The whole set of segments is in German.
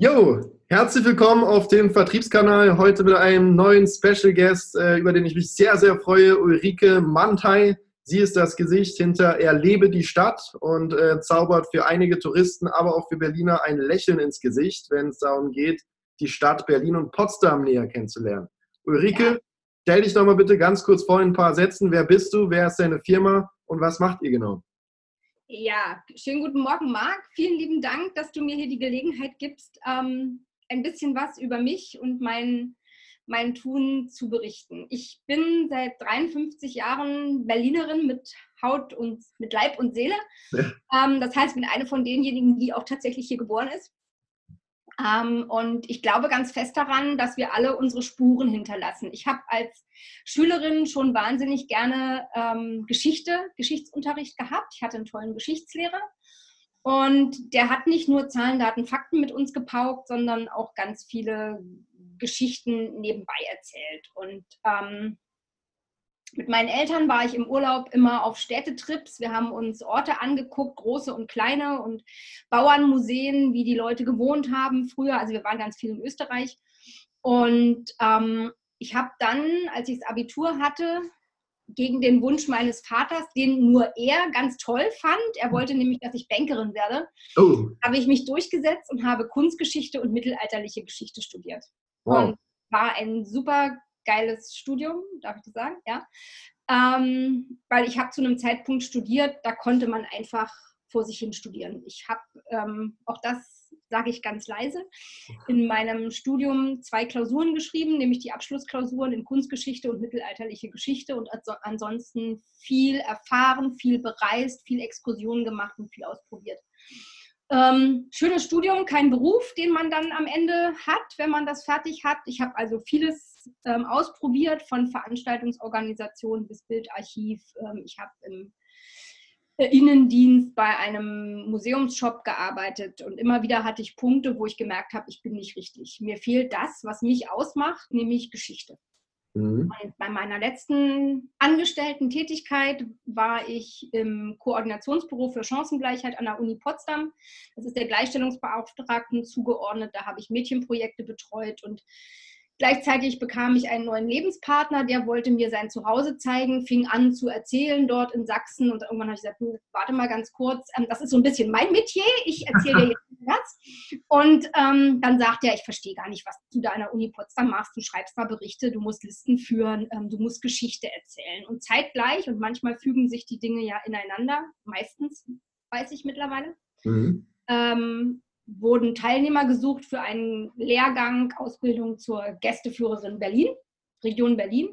Jo, herzlich willkommen auf dem Vertriebskanal. Heute mit einem neuen Special Guest, äh, über den ich mich sehr, sehr freue, Ulrike Mantei. Sie ist das Gesicht hinter Erlebe die Stadt und äh, zaubert für einige Touristen, aber auch für Berliner ein Lächeln ins Gesicht, wenn es darum geht, die Stadt Berlin und Potsdam näher kennenzulernen. Ulrike, ja. stell dich doch mal bitte ganz kurz vor in ein paar Sätzen. Wer bist du? Wer ist deine Firma? Und was macht ihr genau? Ja, schönen guten Morgen, Marc. Vielen lieben Dank, dass du mir hier die Gelegenheit gibst, ähm, ein bisschen was über mich und mein, mein Tun zu berichten. Ich bin seit 53 Jahren Berlinerin mit Haut und mit Leib und Seele. Ja. Ähm, das heißt, ich bin eine von denjenigen, die auch tatsächlich hier geboren ist. Ähm, und ich glaube ganz fest daran, dass wir alle unsere Spuren hinterlassen. Ich habe als Schülerin schon wahnsinnig gerne ähm, Geschichte, Geschichtsunterricht gehabt. Ich hatte einen tollen Geschichtslehrer. Und der hat nicht nur Zahlen, Daten, Fakten mit uns gepaukt, sondern auch ganz viele Geschichten nebenbei erzählt. Und ähm, mit meinen Eltern war ich im Urlaub immer auf Städtetrips. Wir haben uns Orte angeguckt, große und kleine und Bauernmuseen, wie die Leute gewohnt haben früher. Also wir waren ganz viel in Österreich. Und ähm, ich habe dann, als ich das Abitur hatte, gegen den Wunsch meines Vaters, den nur er ganz toll fand, er wollte nämlich, dass ich Bankerin werde, oh. habe ich mich durchgesetzt und habe Kunstgeschichte und mittelalterliche Geschichte studiert. Wow. Und war ein super geiles Studium, darf ich das sagen? Ja. Ähm, weil ich habe zu einem Zeitpunkt studiert, da konnte man einfach vor sich hin studieren. Ich habe, ähm, auch das sage ich ganz leise, in meinem Studium zwei Klausuren geschrieben, nämlich die Abschlussklausuren in Kunstgeschichte und mittelalterliche Geschichte und ansonsten viel erfahren, viel bereist, viel Exkursionen gemacht und viel ausprobiert. Ähm, schönes Studium, kein Beruf, den man dann am Ende hat, wenn man das fertig hat. Ich habe also vieles ähm, ausprobiert, von Veranstaltungsorganisation bis Bildarchiv. Ähm, ich habe im äh, Innendienst bei einem Museumsshop gearbeitet und immer wieder hatte ich Punkte, wo ich gemerkt habe, ich bin nicht richtig. Mir fehlt das, was mich ausmacht, nämlich Geschichte. Mhm. Bei meiner letzten angestellten Tätigkeit war ich im Koordinationsbüro für Chancengleichheit an der Uni Potsdam. Das ist der Gleichstellungsbeauftragten zugeordnet. Da habe ich Mädchenprojekte betreut und Gleichzeitig bekam ich einen neuen Lebenspartner, der wollte mir sein Zuhause zeigen, fing an zu erzählen dort in Sachsen und irgendwann habe ich gesagt, warte mal ganz kurz, ähm, das ist so ein bisschen mein Metier, ich erzähle dir jetzt was. Und ähm, dann sagt er, ich verstehe gar nicht, was du da an der Uni Potsdam machst, du schreibst da Berichte, du musst Listen führen, ähm, du musst Geschichte erzählen. Und zeitgleich, und manchmal fügen sich die Dinge ja ineinander, meistens weiß ich mittlerweile, mhm. ähm, wurden Teilnehmer gesucht für einen Lehrgang Ausbildung zur Gästeführerin Berlin, Region Berlin.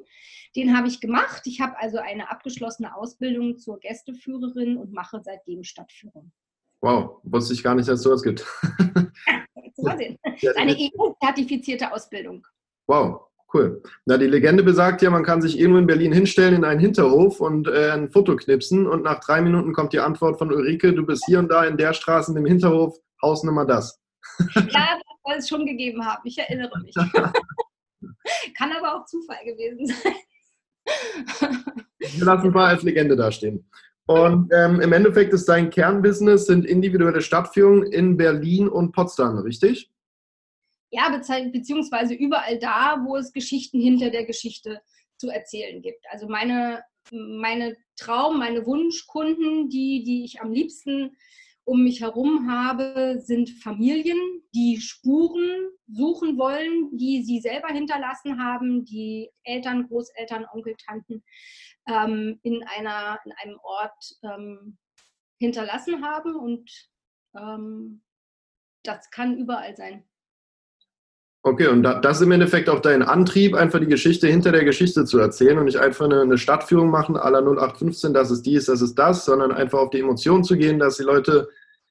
Den habe ich gemacht. Ich habe also eine abgeschlossene Ausbildung zur Gästeführerin und mache seitdem Stadtführung. Wow, wusste ich gar nicht, dass es sowas gibt. Eine EU-zertifizierte Ausbildung. Wow, cool. Na, die Legende besagt ja, man kann sich irgendwo in Berlin hinstellen in einen Hinterhof und äh, ein Foto knipsen und nach drei Minuten kommt die Antwort von Ulrike, du bist hier und da in der Straße in dem Hinterhof, Hausnummer das. Ja, das soll es schon gegeben haben. Ich erinnere mich. Kann aber auch Zufall gewesen sein. Wir lassen mal als Legende dastehen. Und ähm, im Endeffekt ist dein Kernbusiness sind individuelle Stadtführungen in Berlin und Potsdam, richtig? Ja, beziehungsweise überall da, wo es Geschichten hinter der Geschichte zu erzählen gibt. Also meine, meine Traum, meine Wunschkunden, die, die ich am liebsten um mich herum habe, sind Familien, die Spuren suchen wollen, die sie selber hinterlassen haben, die Eltern, Großeltern, Onkel, Tanten ähm, in, einer, in einem Ort ähm, hinterlassen haben. Und ähm, das kann überall sein. Okay, und das ist im Endeffekt auch dein Antrieb, einfach die Geschichte hinter der Geschichte zu erzählen und nicht einfach eine, eine Stadtführung machen, aller 0815, das ist dies, das ist das, sondern einfach auf die Emotionen zu gehen, dass die Leute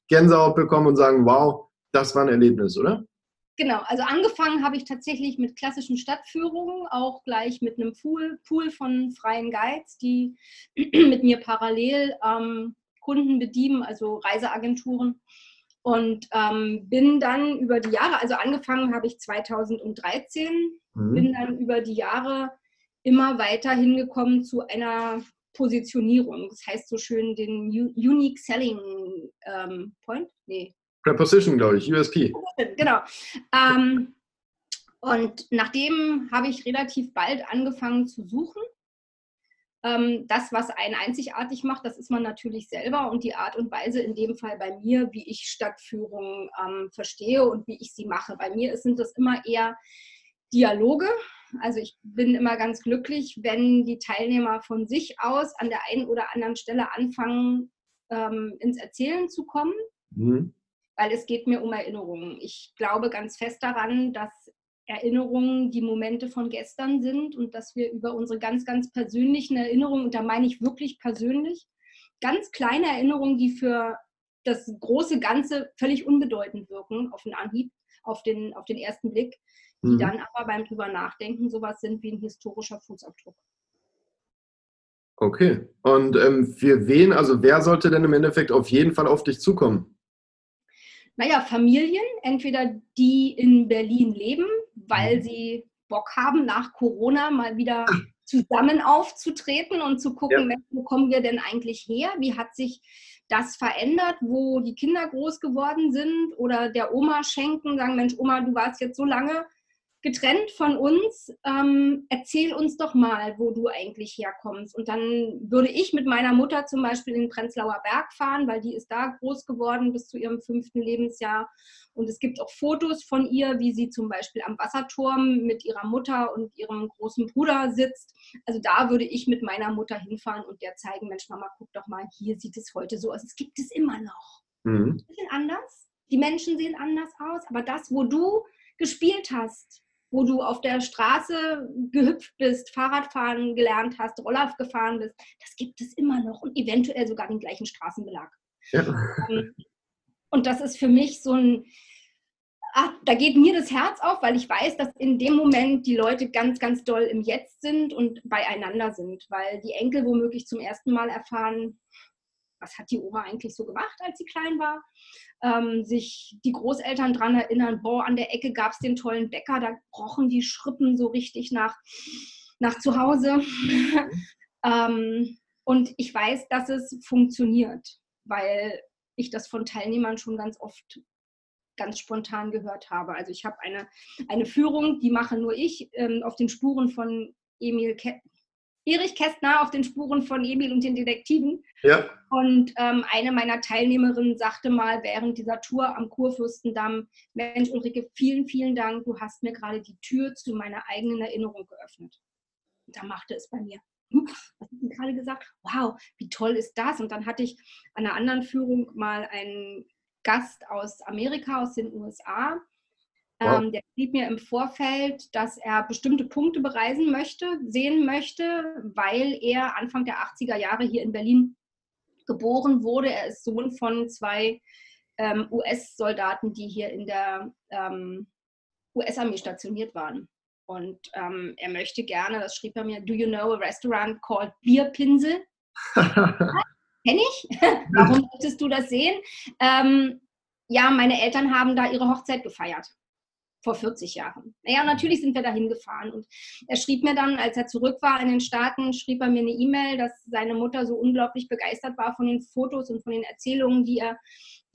Gänsehaut bekommen und sagen, wow, das war ein Erlebnis, oder? Genau, also angefangen habe ich tatsächlich mit klassischen Stadtführungen, auch gleich mit einem Pool, Pool von freien Guides, die mit mir parallel ähm, Kunden bedienen, also Reiseagenturen. Und ähm, bin dann über die Jahre, also angefangen habe ich 2013, mhm. bin dann über die Jahre immer weiter hingekommen zu einer Positionierung. Das heißt so schön den Unique Selling ähm, Point. Nee, Preposition, glaube ich, USP. Genau. Ähm, und nachdem habe ich relativ bald angefangen zu suchen. Ähm, das, was einen einzigartig macht, das ist man natürlich selber und die Art und Weise in dem Fall bei mir, wie ich Stadtführung ähm, verstehe und wie ich sie mache. Bei mir sind das immer eher Dialoge. Also ich bin immer ganz glücklich, wenn die Teilnehmer von sich aus an der einen oder anderen Stelle anfangen, ähm, ins Erzählen zu kommen. Mhm weil es geht mir um Erinnerungen. Ich glaube ganz fest daran, dass Erinnerungen die Momente von gestern sind und dass wir über unsere ganz, ganz persönlichen Erinnerungen, und da meine ich wirklich persönlich, ganz kleine Erinnerungen, die für das große Ganze völlig unbedeutend wirken auf den Anhieb, auf den, auf den ersten Blick, die mhm. dann aber beim drüber nachdenken sowas sind wie ein historischer Fußabdruck. Okay. Und ähm, für wen, also wer sollte denn im Endeffekt auf jeden Fall auf dich zukommen? naja, Familien, entweder die in Berlin leben, weil mhm. sie Bock haben, nach Corona mal wieder zusammen aufzutreten und zu gucken, ja. wo kommen wir denn eigentlich her? Wie hat sich das verändert, wo die Kinder groß geworden sind oder der Oma schenken, sagen, Mensch, Oma, du warst jetzt so lange getrennt von uns. Ähm, erzähl uns doch mal, wo du eigentlich herkommst. Und dann würde ich mit meiner Mutter zum Beispiel in den Prenzlauer Berg fahren, weil die ist da groß geworden bis zu ihrem fünften Lebensjahr. Und es gibt auch Fotos von ihr, wie sie zum Beispiel am Wasserturm mit ihrer Mutter und ihrem großen Bruder sitzt. Also da würde ich mit meiner Mutter hinfahren und der zeigen, Mensch, Mama, guck doch mal, hier sieht es heute so aus. Es gibt es immer noch. Mhm. Ein bisschen anders. Die Menschen sehen anders aus, aber das, wo du gespielt hast, wo du auf der Straße gehüpft bist, Fahrradfahren gelernt hast, Roller gefahren bist, das gibt es immer noch und eventuell sogar den gleichen Straßenbelag. Ja. Ähm, und das ist für mich so ein, ach, da geht mir das Herz auf, weil ich weiß, dass in dem Moment die Leute ganz, ganz doll im Jetzt sind und beieinander sind, weil die Enkel womöglich zum ersten Mal erfahren, was hat die Oma eigentlich so gemacht, als sie klein war. Ähm, sich die Großeltern daran erinnern, boah, an der Ecke gab es den tollen Bäcker, da rochen die Schrippen so richtig nach, nach zu Hause. ähm, und ich weiß, dass es funktioniert, weil ich das von Teilnehmern schon ganz oft ganz spontan gehört habe. Also ich habe eine, eine Führung, die mache nur ich, ähm, auf den Spuren von Emil Ke Erich Kästner auf den Spuren von Emil und den Detektiven. Ja. Und ähm, eine meiner Teilnehmerinnen sagte mal während dieser Tour am Kurfürstendamm, Mensch Ulrike, vielen, vielen Dank, du hast mir gerade die Tür zu meiner eigenen Erinnerung geöffnet. Und da machte es bei mir. Hm, was hast du gerade gesagt? Wow, wie toll ist das? Und dann hatte ich an einer anderen Führung mal einen Gast aus Amerika, aus den USA, Wow. Ähm, der schrieb mir im Vorfeld, dass er bestimmte Punkte bereisen möchte, sehen möchte, weil er Anfang der 80er Jahre hier in Berlin geboren wurde. Er ist Sohn von zwei ähm, US-Soldaten, die hier in der ähm, US-Armee stationiert waren. Und ähm, er möchte gerne, das schrieb er mir, do you know a restaurant called Bierpinsel? Kenn ich? Warum möchtest du das sehen? Ähm, ja, meine Eltern haben da ihre Hochzeit gefeiert vor 40 Jahren. Naja, natürlich sind wir dahin gefahren. Und er schrieb mir dann, als er zurück war in den Staaten, schrieb er mir eine E-Mail, dass seine Mutter so unglaublich begeistert war von den Fotos und von den Erzählungen, die er,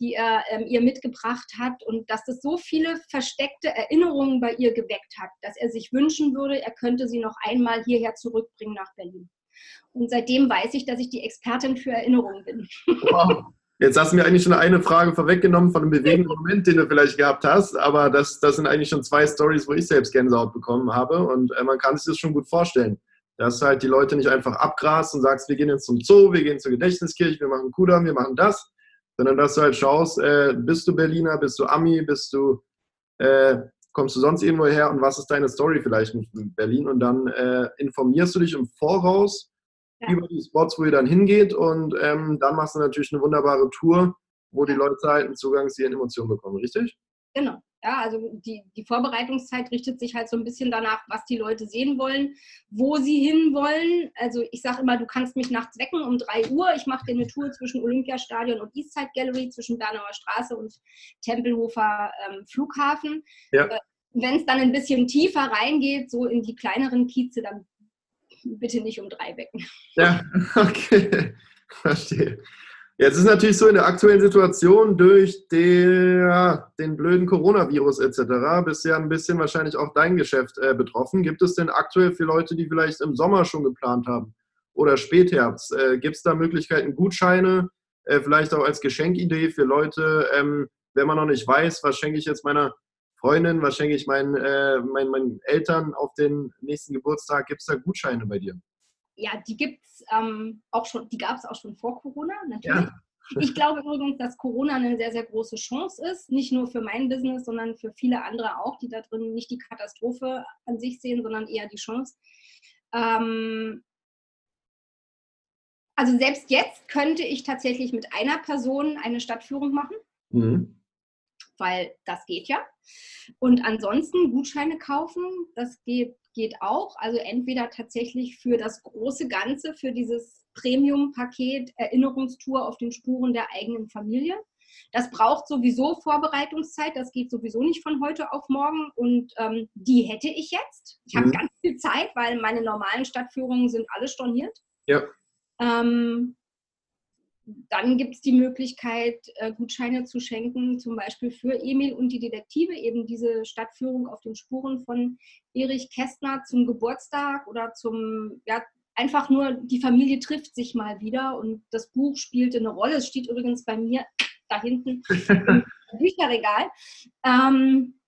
die er ähm, ihr mitgebracht hat und dass das so viele versteckte Erinnerungen bei ihr geweckt hat, dass er sich wünschen würde, er könnte sie noch einmal hierher zurückbringen nach Berlin. Und seitdem weiß ich, dass ich die Expertin für Erinnerungen bin. Wow. Jetzt hast du mir eigentlich schon eine Frage vorweggenommen von einem bewegenden Moment, den du vielleicht gehabt hast, aber das, das sind eigentlich schon zwei Stories, wo ich selbst Gänsehaut bekommen habe und äh, man kann sich das schon gut vorstellen. Dass halt die Leute nicht einfach abgrast und sagst, wir gehen jetzt zum Zoo, wir gehen zur Gedächtniskirche, wir machen Kudam, wir machen das, sondern dass du halt schaust, äh, bist du Berliner, bist du Ami, bist du, äh, kommst du sonst irgendwo her und was ist deine Story vielleicht in Berlin und dann äh, informierst du dich im Voraus, ja. über die Spots, wo ihr dann hingeht und ähm, dann machst du natürlich eine wunderbare Tour, wo die Leute halt einen Zugang zu ihren Emotionen bekommen, richtig? Genau. Ja, also die, die Vorbereitungszeit richtet sich halt so ein bisschen danach, was die Leute sehen wollen, wo sie hinwollen. Also ich sage immer, du kannst mich nachts wecken um 3 Uhr. Ich mache dir eine Tour zwischen Olympiastadion und Eastside Gallery, zwischen Bernauer Straße und Tempelhofer ähm, Flughafen. Ja. Äh, Wenn es dann ein bisschen tiefer reingeht, so in die kleineren Kieze, dann bitte nicht um drei wecken. Ja, okay, verstehe. Jetzt ist natürlich so in der aktuellen Situation durch der, den blöden Coronavirus etc. bist ja ein bisschen wahrscheinlich auch dein Geschäft äh, betroffen. Gibt es denn aktuell für Leute, die vielleicht im Sommer schon geplant haben oder Spätherbst, äh, gibt es da Möglichkeiten, Gutscheine, äh, vielleicht auch als Geschenkidee für Leute, ähm, wenn man noch nicht weiß, was schenke ich jetzt meiner Freundin, was schenke ich meinen, äh, meinen, meinen Eltern auf den nächsten Geburtstag, gibt es da Gutscheine bei dir? ja, die gibt es ähm, auch schon, die gab es auch schon vor Corona, natürlich. Ja. Ich glaube übrigens, dass Corona eine sehr, sehr große Chance ist, nicht nur für mein Business, sondern für viele andere auch, die da drin nicht die Katastrophe an sich sehen, sondern eher die Chance. Ähm, also selbst jetzt könnte ich tatsächlich mit einer Person eine Stadtführung machen, mhm. Weil das geht ja. Und ansonsten Gutscheine kaufen, das geht geht auch. Also entweder tatsächlich für das große Ganze, für dieses Premium-Paket Erinnerungstour auf den Spuren der eigenen Familie. Das braucht sowieso Vorbereitungszeit, das geht sowieso nicht von heute auf morgen und ähm, die hätte ich jetzt. Ich mhm. habe ganz viel Zeit, weil meine normalen Stadtführungen sind alle storniert. Ja. Ähm, dann gibt es die Möglichkeit, äh, Gutscheine zu schenken, zum Beispiel für Emil und die Detektive, eben diese Stadtführung auf den Spuren von Erich Kästner zum Geburtstag oder zum, ja, einfach nur die Familie trifft sich mal wieder und das Buch spielte eine Rolle. Es steht übrigens bei mir da hinten im Bücherregal. Ähm,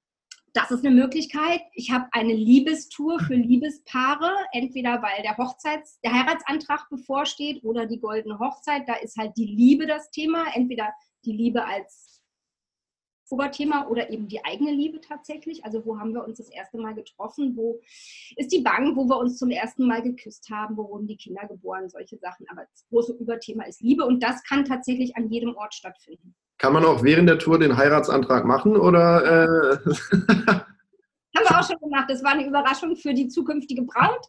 das ist eine Möglichkeit. Ich habe eine Liebestour für Liebespaare, entweder weil der Hochzeits-, der Heiratsantrag bevorsteht oder die goldene Hochzeit. Da ist halt die Liebe das Thema. Entweder die Liebe als Oberthema oder eben die eigene Liebe tatsächlich. Also wo haben wir uns das erste Mal getroffen? Wo ist die Bank, wo wir uns zum ersten Mal geküsst haben? Wo wurden die Kinder geboren? Solche Sachen. Aber das große Überthema ist Liebe und das kann tatsächlich an jedem Ort stattfinden. Kann man auch während der Tour den Heiratsantrag machen oder? Äh Haben wir auch schon gemacht. Das war eine Überraschung für die zukünftige Braut.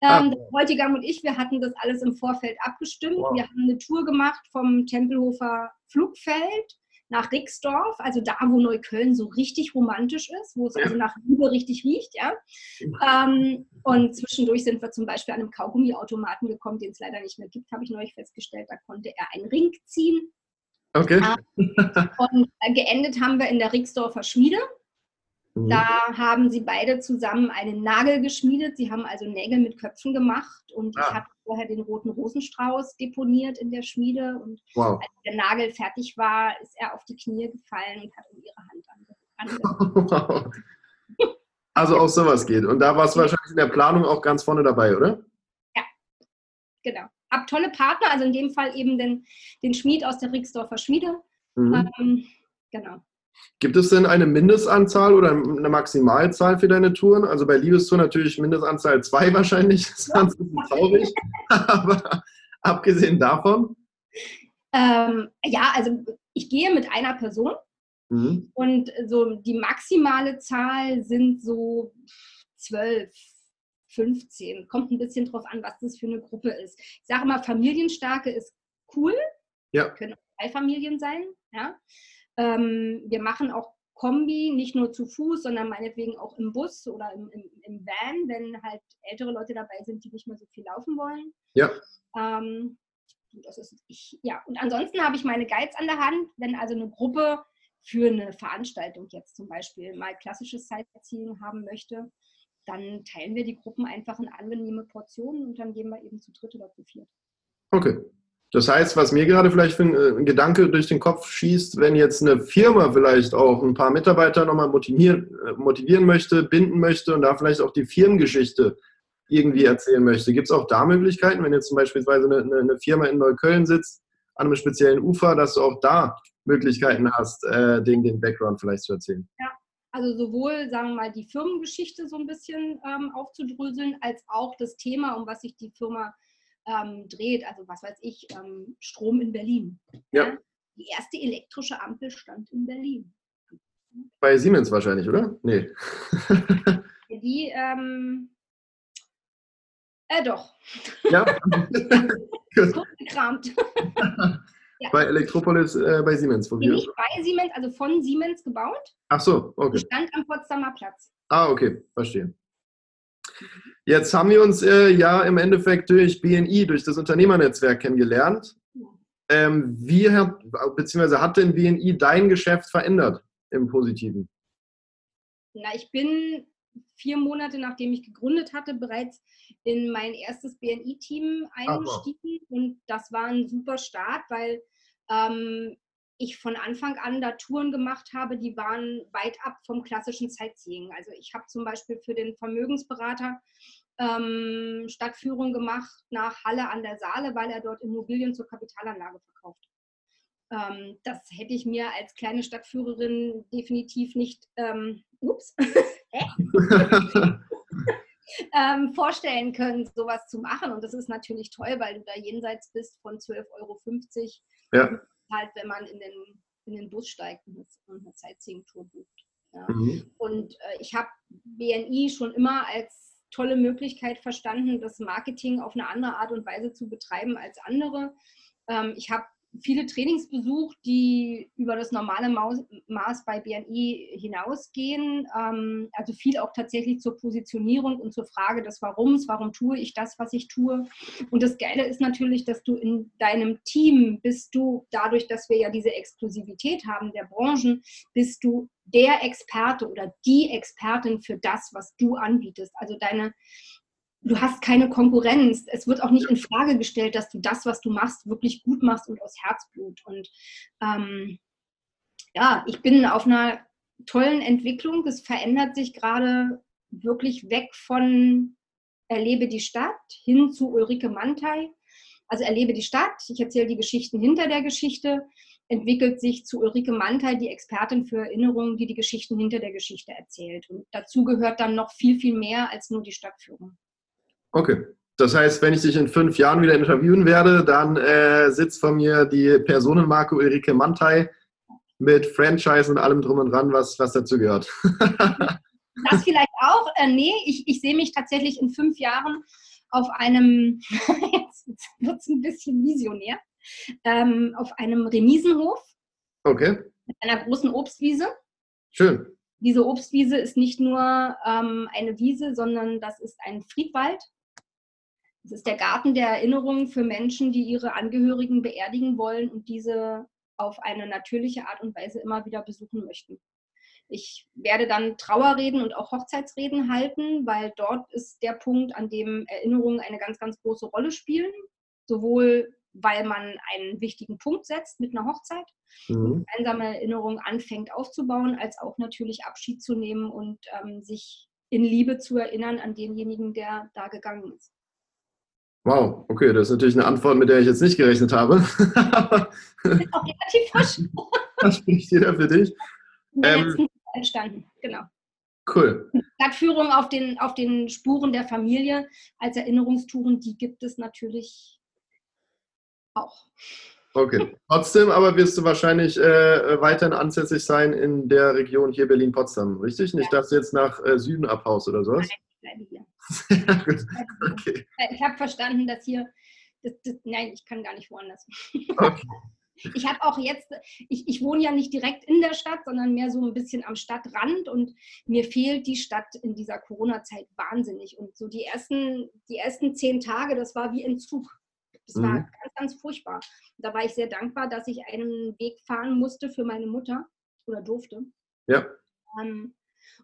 Ah. Ähm, ah. Bräutigam und ich, wir hatten das alles im Vorfeld abgestimmt. Wow. Wir haben eine Tour gemacht vom Tempelhofer Flugfeld nach Rixdorf, also da, wo Neukölln so richtig romantisch ist, wo es ja. also nach Liebe richtig riecht, ja. Ähm, und zwischendurch sind wir zum Beispiel an einem Kaugummiautomaten gekommen, den es leider nicht mehr gibt, habe ich neulich festgestellt. Da konnte er einen Ring ziehen Okay. und äh, geendet haben wir in der Rixdorfer Schmiede. Mhm. Da haben sie beide zusammen einen Nagel geschmiedet. Sie haben also Nägel mit Köpfen gemacht und ah. ich habe vorher den roten Rosenstrauß deponiert in der Schmiede. Und wow. als der Nagel fertig war, ist er auf die Knie gefallen und hat um ihre Hand angefangen. also auch sowas geht. Und da warst du wahrscheinlich in der Planung auch ganz vorne dabei, oder? Ja, genau habe tolle Partner, also in dem Fall eben den, den Schmied aus der Rixdorfer Schmiede. Mhm. Ähm, genau. Gibt es denn eine Mindestanzahl oder eine Maximalzahl für deine Touren? Also bei Liebestour natürlich Mindestanzahl zwei wahrscheinlich. Das ist bisschen traurig. Aber abgesehen davon? Ähm, ja, also ich gehe mit einer Person mhm. und so die maximale Zahl sind so zwölf, 15. Kommt ein bisschen drauf an, was das für eine Gruppe ist. Ich sage immer, Familienstarke ist cool. Ja. Können auch drei Familien sein. Ja. Ähm, wir machen auch Kombi, nicht nur zu Fuß, sondern meinetwegen auch im Bus oder im, im, im, Van, wenn halt ältere Leute dabei sind, die nicht mehr so viel laufen wollen. Ja. Ähm, das ist ich, ja. Und ansonsten habe ich meine Guides an der Hand, wenn also eine Gruppe für eine Veranstaltung jetzt zum Beispiel mal klassisches Sightseeing haben möchte, dann teilen wir die Gruppen einfach in angenehme Portionen und dann gehen wir eben zu dritt oder zu viert. Okay. Das heißt, was mir gerade vielleicht für ein, äh, Gedanke durch den Kopf schießt, wenn jetzt eine Firma vielleicht auch ein paar Mitarbeiter nochmal motivieren, äh, motivieren möchte, binden möchte und da vielleicht auch die Firmengeschichte irgendwie erzählen möchte, gibt es auch da Möglichkeiten, wenn jetzt zum Beispiel eine, eine, Firma in Neukölln sitzt, an einem speziellen Ufer, dass du auch da Möglichkeiten hast, äh, den, den Background vielleicht zu erzählen? Ja, also sowohl, sagen wir mal, die Firmengeschichte so ein bisschen ähm, aufzudröseln, als auch das Thema, um was sich die Firma ähm, dreht. Also was weiß ich, ähm, Strom in Berlin. Ja. ja. Die erste elektrische Ampel stand in Berlin. Bei Siemens wahrscheinlich, oder? Nee. die, ähm, äh, doch. Ja. Gekramt. Ja. Bei Elektropolis äh, bei Siemens. Wo nee, nicht bei Siemens, also von Siemens gebaut. Ach so, okay. stand am Potsdamer Platz. Ah, okay, verstehe. Jetzt haben wir uns äh, ja im Endeffekt durch BNI, durch das Unternehmernetzwerk kennengelernt. Ähm, wie hat, beziehungsweise hat denn BNI dein Geschäft verändert im Positiven? Na, ich bin vier Monate nachdem ich gegründet hatte, bereits in mein erstes BNI-Team eingestiegen. Wow. Und das war ein super Start, weil ähm, ich von Anfang an da Touren gemacht habe, die waren weit ab vom klassischen Sightseeing. Also ich habe zum Beispiel für den Vermögensberater ähm, Stadtführung gemacht nach Halle an der Saale, weil er dort Immobilien zur Kapitalanlage verkauft. Ähm, das hätte ich mir als kleine Stadtführerin definitiv nicht ähm, ups, ähm, vorstellen können, sowas zu machen. Und das ist natürlich toll, weil du da jenseits bist von 12,50 Euro. Ja. Halt, wenn man in den, in den Bus steigt und eine Sightseeing-Tour bucht. Ja. Mhm. Und äh, ich habe BNI schon immer als tolle Möglichkeit verstanden, das Marketing auf eine andere Art und Weise zu betreiben als andere. Ähm, ich habe viele Trainings besucht, die über das normale Maß bei BNI hinausgehen. Ähm, also viel auch tatsächlich zur Positionierung und zur Frage des Warums. Warum tue ich das, was ich tue? Und das Geile ist natürlich, dass du in deinem Team bist du, dadurch, dass wir ja diese Exklusivität haben der Branchen, bist du der Experte oder die Expertin für das, was du anbietest. Also deine du hast keine Konkurrenz. Es wird auch nicht in Frage gestellt, dass du das, was du machst, wirklich gut machst und aus Herzblut. Und ähm, ja, ich bin auf einer tollen Entwicklung. Es verändert sich gerade wirklich weg von Erlebe die Stadt hin zu Ulrike Mantei. Also erlebe die Stadt, ich erzähle die Geschichten hinter der Geschichte, entwickelt sich zu Ulrike Mantei, die Expertin für Erinnerungen, die die Geschichten hinter der Geschichte erzählt. Und dazu gehört dann noch viel, viel mehr als nur die Stadtführung. Okay. Das heißt, wenn ich dich in fünf Jahren wieder interviewen werde, dann äh, sitzt von mir die Personenmarke Ulrike Mantei mit Franchise und allem drum und dran, was, was dazu gehört. das vielleicht auch. Äh, nee, ich, ich sehe mich tatsächlich in fünf Jahren auf einem, jetzt wird es ein bisschen visionär, ähm, auf einem Remisenhof. Okay. Mit einer großen Obstwiese. Schön. Diese Obstwiese ist nicht nur ähm, eine Wiese, sondern das ist ein Friedwald. Es ist der Garten der Erinnerungen für Menschen, die ihre Angehörigen beerdigen wollen und diese auf eine natürliche Art und Weise immer wieder besuchen möchten. Ich werde dann Trauerreden und auch Hochzeitsreden halten, weil dort ist der Punkt, an dem Erinnerungen eine ganz, ganz große Rolle spielen. Sowohl weil man einen wichtigen Punkt setzt mit einer Hochzeit, mhm. gemeinsame Erinnerungen anfängt aufzubauen, als auch natürlich Abschied zu nehmen und ähm, sich in Liebe zu erinnern an denjenigen, der da gegangen ist. Wow, okay, das ist natürlich eine Antwort, mit der ich jetzt nicht gerechnet habe. das ist auch relativ frisch. das spricht jeder für dich. Ähm, entstanden, genau. Cool. Stadtführung auf den, auf den Spuren der Familie als Erinnerungstouren, die gibt es natürlich auch. Okay. Trotzdem aber wirst du wahrscheinlich äh, weiterhin ansässig sein in der Region hier Berlin-Potsdam, richtig? Nicht, ja. dass du jetzt nach äh, Süden abhaust oder sowas? Nein, bleibe hier. Okay. Ich habe verstanden, dass hier, das, das, nein, ich kann gar nicht woanders. Okay. Ich habe auch jetzt, ich, ich wohne ja nicht direkt in der Stadt, sondern mehr so ein bisschen am Stadtrand und mir fehlt die Stadt in dieser Corona-Zeit wahnsinnig. Und so die ersten, die ersten zehn Tage, das war wie Entzug. Das mhm. war ganz, ganz furchtbar. Da war ich sehr dankbar, dass ich einen Weg fahren musste für meine Mutter oder durfte. Ja. Ähm,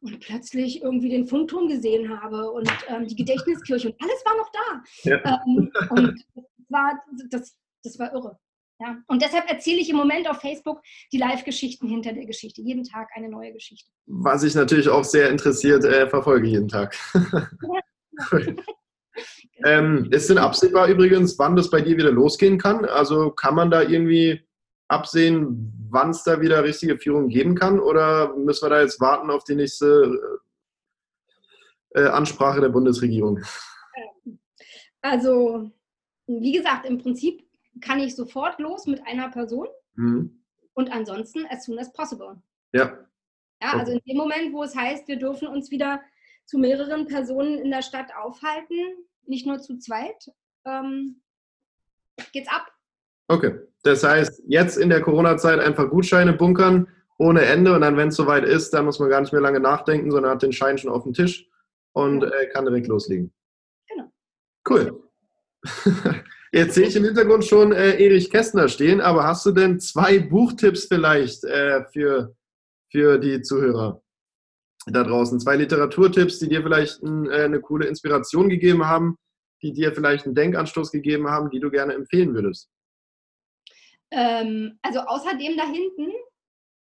und plötzlich irgendwie den Funkturm gesehen habe und ähm, die Gedächtniskirche und alles war noch da. Ja. Ähm, und das war, das, das war irre. Ja. Und deshalb erzähle ich im Moment auf Facebook die Live-Geschichten hinter der Geschichte. Jeden Tag eine neue Geschichte. Was ich natürlich auch sehr interessiert äh, verfolge jeden Tag. Ja. ähm, ist denn absehbar übrigens, wann das bei dir wieder losgehen kann? Also kann man da irgendwie absehen, wann es da wieder richtige Führung geben kann? Oder müssen wir da jetzt warten auf die nächste äh, Ansprache der Bundesregierung? Also, wie gesagt, im Prinzip kann ich sofort los mit einer Person mhm. und ansonsten as soon as possible. Ja. Ja, also in dem Moment, wo es heißt, wir dürfen uns wieder zu mehreren Personen in der Stadt aufhalten, nicht nur zu zweit, ähm, geht's ab. Okay, das heißt, jetzt in der Corona-Zeit einfach Gutscheine bunkern ohne Ende und dann, wenn es soweit ist, dann muss man gar nicht mehr lange nachdenken, sondern hat den Schein schon auf dem Tisch und äh, kann direkt loslegen. Genau. Cool. Jetzt sehe ich im Hintergrund schon äh, Erich Kästner stehen, aber hast du denn zwei Buchtipps vielleicht äh, für, für die Zuhörer da draußen? Zwei Literaturtipps, die dir vielleicht ein, äh, eine coole Inspiration gegeben haben, die dir vielleicht einen Denkanstoß gegeben haben, die du gerne empfehlen würdest? Ähm, also außerdem da hinten,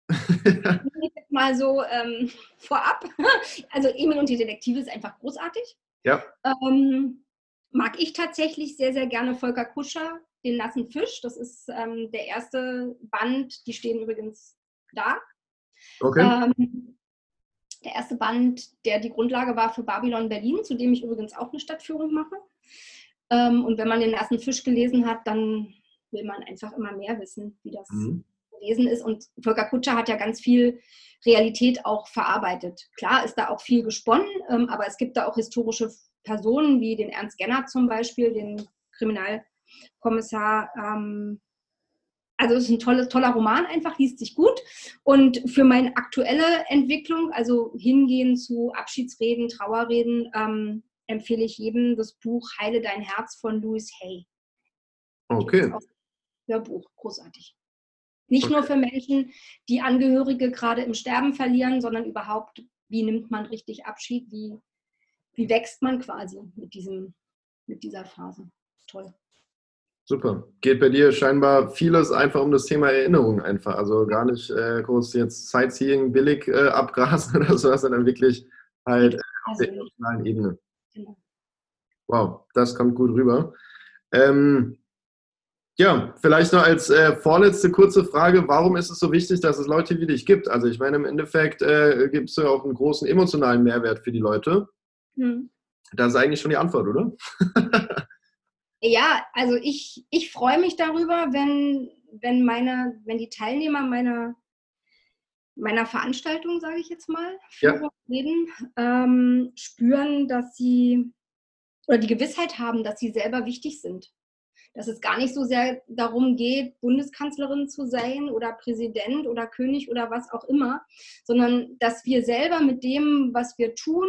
jetzt mal so ähm, vorab, also Emil und die Detektive ist einfach großartig. Ja. Ähm, mag ich tatsächlich sehr, sehr gerne Volker Kuscher, den nassen Fisch. Das ist ähm, der erste Band, die stehen übrigens da. Okay. Ähm, der erste Band, der die Grundlage war für Babylon Berlin, zu dem ich übrigens auch eine Stadtführung mache. Ähm, und wenn man den nassen Fisch gelesen hat, dann will man einfach immer mehr wissen, wie das mhm. gewesen ist. Und Volker Kutscher hat ja ganz viel Realität auch verarbeitet. Klar ist da auch viel gesponnen, ähm, aber es gibt da auch historische Personen wie den Ernst Genner zum Beispiel, den Kriminalkommissar. Ähm, also es ist ein tolle, toller Roman einfach, liest sich gut. Und für meine aktuelle Entwicklung, also hingehen zu Abschiedsreden, Trauerreden, ähm, empfehle ich jedem das Buch Heile dein Herz von Louis Hay. Okay. Hörbuch, großartig. Nicht okay. nur für Menschen, die Angehörige gerade im Sterben verlieren, sondern überhaupt, wie nimmt man richtig Abschied, wie wie wächst man quasi mit, diesem, mit dieser Phase. Toll. Super. Geht bei dir scheinbar vieles einfach um das Thema Erinnerung einfach. Also gar nicht äh, kurz jetzt Sightseeing billig äh, abgrasen oder sowas, sondern wirklich halt äh, auf der emotionalen Ebene. Genau. Wow, das kommt gut rüber. Ähm, ja, vielleicht noch als äh, vorletzte kurze Frage, warum ist es so wichtig, dass es Leute wie dich gibt? Also ich meine, im Endeffekt äh, gibt es ja auch einen großen emotionalen Mehrwert für die Leute. Hm. Das ist eigentlich schon die Antwort, oder? ja, also ich, ich freue mich darüber, wenn, wenn, meine, wenn die Teilnehmer meiner, meiner Veranstaltung, sage ich jetzt mal, ja. reden, ähm, spüren, dass sie oder die Gewissheit haben, dass sie selber wichtig sind. Dass es gar nicht so sehr darum geht, Bundeskanzlerin zu sein oder Präsident oder König oder was auch immer, sondern dass wir selber mit dem, was wir tun,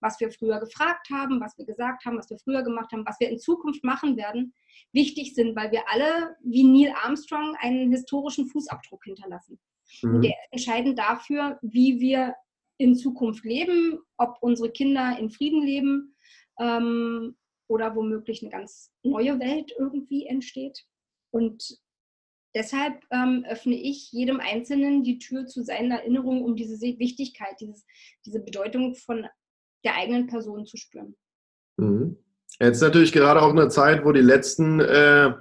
was wir früher gefragt haben, was wir gesagt haben, was wir früher gemacht haben, was wir in Zukunft machen werden, wichtig sind, weil wir alle wie Neil Armstrong einen historischen Fußabdruck hinterlassen. Mhm. Und der ist entscheidend dafür, wie wir in Zukunft leben, ob unsere Kinder in Frieden leben ähm, oder womöglich eine ganz neue Welt irgendwie entsteht. Und deshalb ähm, öffne ich jedem Einzelnen die Tür zu seiner Erinnerung um diese Wichtigkeit, dieses, diese Bedeutung von der eigenen Person zu spüren. Mhm. Jetzt natürlich gerade auch eine Zeit, wo die letzten äh,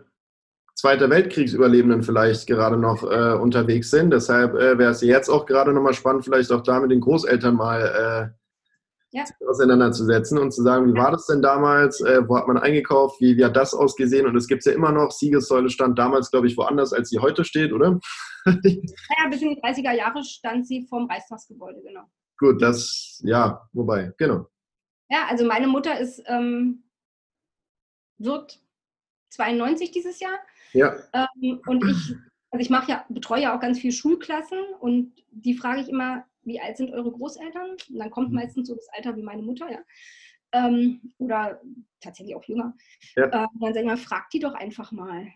Zweiter Weltkriegsüberlebenden vielleicht gerade noch äh, unterwegs sind. Deshalb äh, wäre es jetzt auch gerade nochmal spannend, vielleicht auch da mit den Großeltern mal äh, ja. auseinanderzusetzen und zu sagen, wie war das denn damals, äh, wo hat man eingekauft, wie, wie hat das ausgesehen und es gibt ja immer noch, Siegessäule stand damals, glaube ich, woanders, als sie heute steht, oder? ja, bis in die 30er Jahre stand sie vorm Reichstagsgebäude, genau. Gut, das, ja, wobei, genau. Ja, also meine Mutter ist, ähm, wird 92 dieses Jahr. Ja. Ähm, und ich, also ich mache ja, betreue ja auch ganz viele Schulklassen und die frage ich immer, wie alt sind eure Großeltern? Und dann kommt mhm. meistens so das Alter wie meine Mutter, ja. Ähm, oder tatsächlich auch jünger. Ja. Äh, dann sage ich mal, fragt die doch einfach mal.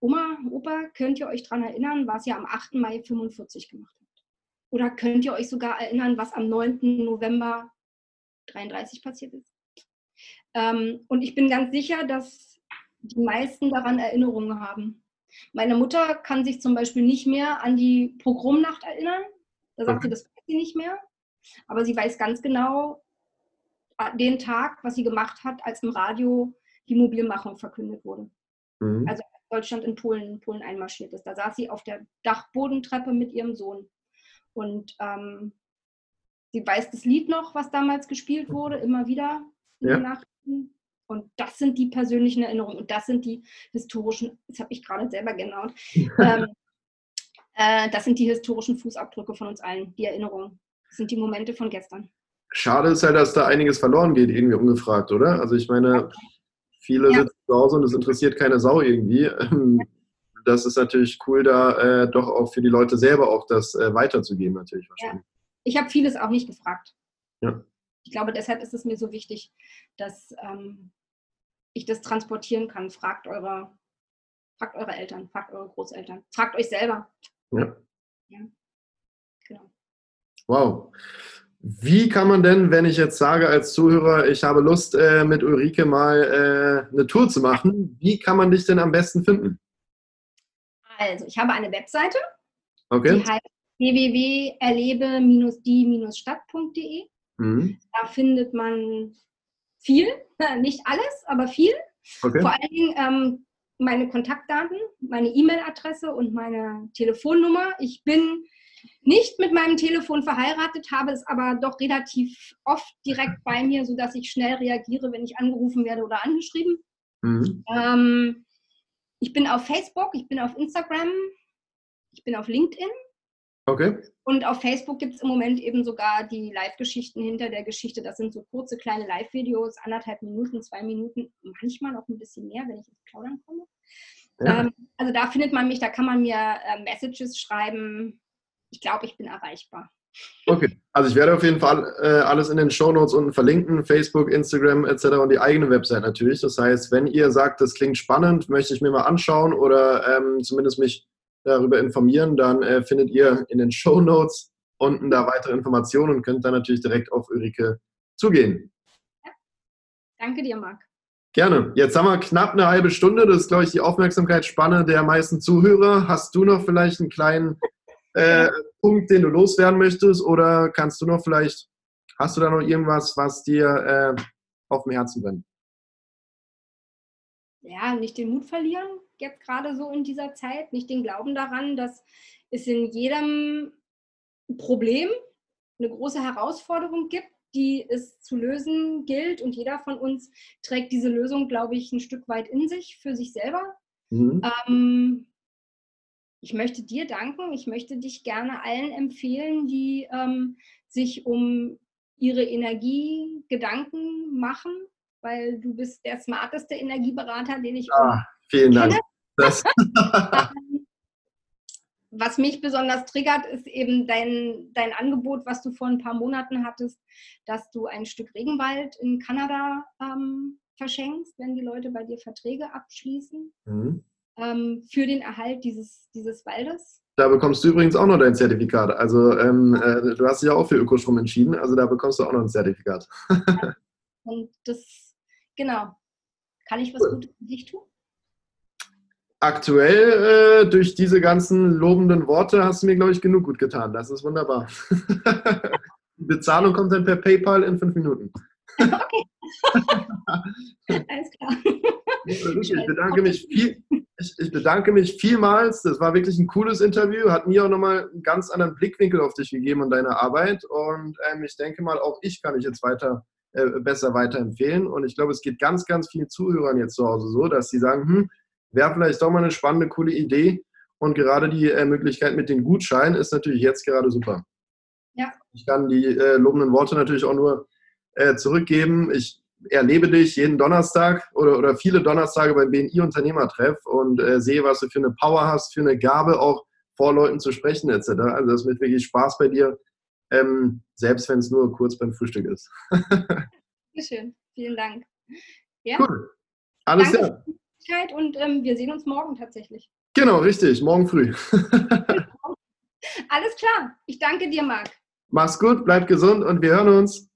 Oma, Opa, könnt ihr euch daran erinnern, was ihr am 8. Mai 45 gemacht habt? Oder könnt ihr euch sogar erinnern, was am 9. November 33 passiert ist? Ähm, und ich bin ganz sicher, dass die meisten daran Erinnerungen haben. Meine Mutter kann sich zum Beispiel nicht mehr an die Pogromnacht erinnern. Da sagt okay. sie, das sie nicht mehr. Aber sie weiß ganz genau den Tag, was sie gemacht hat, als im Radio die Mobilmachung verkündet wurde. Mhm. Also als Deutschland in Polen, Polen einmarschiert ist. Da saß sie auf der Dachbodentreppe mit ihrem Sohn. Und ähm, sie weiß das Lied noch, was damals gespielt wurde, immer wieder in ja. den Nachrichten. Und das sind die persönlichen Erinnerungen und das sind die historischen, das habe ich gerade selber genannt, ähm, äh, das sind die historischen Fußabdrücke von uns allen, die Erinnerungen. Das sind die Momente von gestern. Schade ist halt, dass da einiges verloren geht, irgendwie ungefragt, oder? Also ich meine, viele ja. sitzen zu Hause und es interessiert keine Sau irgendwie. Ähm, das ist natürlich cool, da äh, doch auch für die Leute selber auch das äh, weiterzugeben, natürlich wahrscheinlich. Ja. Ich habe vieles auch nicht gefragt. Ja. Ich glaube, deshalb ist es mir so wichtig, dass, ähm, ich das transportieren kann. Fragt eure, fragt eure Eltern, fragt eure Großeltern, fragt euch selber. Ja. ja. Genau. Wow. Wie kann man denn, wenn ich jetzt sage als Zuhörer, ich habe Lust, äh, mit Ulrike mal äh, eine Tour zu machen, wie kann man dich denn am besten finden? Also, ich habe eine Webseite, okay. die heißt www.erlebe-die-stadt.de. Mhm. Da findet man viel, nicht alles, aber viel. Okay. Vor allen Dingen ähm, meine Kontaktdaten, meine E-Mail-Adresse und meine Telefonnummer. Ich bin nicht mit meinem Telefon verheiratet, habe es aber doch relativ oft direkt bei mir, sodass ich schnell reagiere, wenn ich angerufen werde oder angeschrieben. Mhm. Ähm, ich bin auf Facebook, ich bin auf Instagram, ich bin auf LinkedIn. Okay. Und auf Facebook gibt es im Moment eben sogar die Live-Geschichten hinter der Geschichte. Das sind so kurze kleine Live-Videos, anderthalb Minuten, zwei Minuten, manchmal noch ein bisschen mehr, wenn ich ins Plaudern komme. Ja. Ähm, also da findet man mich, da kann man mir äh, Messages schreiben, ich glaube, ich bin erreichbar. Okay, also ich werde auf jeden Fall äh, alles in den Show Notes unten verlinken, Facebook, Instagram etc. und die eigene Website natürlich. Das heißt, wenn ihr sagt, das klingt spannend, möchte ich mir mal anschauen oder ähm, zumindest mich darüber informieren, dann äh, findet ihr in den Show Notes unten da weitere Informationen und könnt dann natürlich direkt auf Ulrike zugehen. Ja. Danke dir, Marc. Gerne. Jetzt haben wir knapp eine halbe Stunde. Das ist, glaube ich, die Aufmerksamkeitsspanne der meisten Zuhörer. Hast du noch vielleicht einen kleinen äh, Punkt, den du loswerden möchtest? Oder kannst du noch vielleicht, hast du da noch irgendwas, was dir äh, auf dem Herzen brennt? Ja, nicht den Mut verlieren, jetzt gerade so in dieser Zeit, nicht den Glauben daran, dass es in jedem Problem eine große Herausforderung gibt, die es zu lösen gilt. Und jeder von uns trägt diese Lösung, glaube ich, ein Stück weit in sich, für sich selber. Mhm. Ähm, ich möchte dir danken. Ich möchte dich gerne allen empfehlen, die ähm, sich um ihre Energie Gedanken machen, weil du bist der smarteste Energieberater, den ich ah, vielen kenne. Dank. was mich besonders triggert, ist eben dein, dein Angebot, was du vor ein paar Monaten hattest, dass du ein Stück Regenwald in Kanada ähm, verschenkst, wenn die Leute bei dir Verträge abschließen. Mhm ähm, für den Erhalt dieses, dieses Waldes. Da bekommst du übrigens auch noch dein Zertifikat. Also ähm, äh, du hast dich ja auch für Ökostrom entschieden, also da bekommst du auch noch ein Zertifikat. ja. Und das, genau. Kann ich was cool. Gutes für dich tun? Aktuell, äh, durch diese ganzen lobenden Worte, hast du mir, glaube ich, genug gut getan. Das ist wunderbar. Die Bezahlung kommt dann per PayPal in fünf Minuten. Okay. Alles klar. Ich bedanke mich viel, ich, bedanke mich vielmals. Das war wirklich ein cooles Interview. Hat mir auch nochmal einen ganz anderen Blickwinkel auf dich gegeben und deine Arbeit. Und ähm, ich denke mal, auch ich kann dich jetzt weiter äh, besser weiterempfehlen. Und ich glaube, es geht ganz, ganz vielen Zuhörern jetzt zu Hause so, dass sie sagen, hm, wäre vielleicht doch mal eine spannende, coole Idee. Und gerade die äh, Möglichkeit mit den Gutscheinen ist natürlich jetzt gerade super. Ja. Ich kann die äh, lobenden Worte natürlich auch nur äh, zurückgeben. Ich erlebe dich jeden Donnerstag oder, oder viele Donnerstage beim BNI Unternehmertreff und äh, sehe, was du für eine Power hast, für eine Gabe auch vor Leuten zu sprechen etc. Also das macht wirklich Spaß bei dir, ähm, selbst wenn es nur kurz beim Frühstück ist. schön, vielen Dank. Ja. Cool. Alles klar. Und ähm, wir sehen uns morgen tatsächlich. Genau, richtig, morgen früh. Alles klar. Ich danke dir, Marc. Mach's gut, bleib gesund und wir hören uns.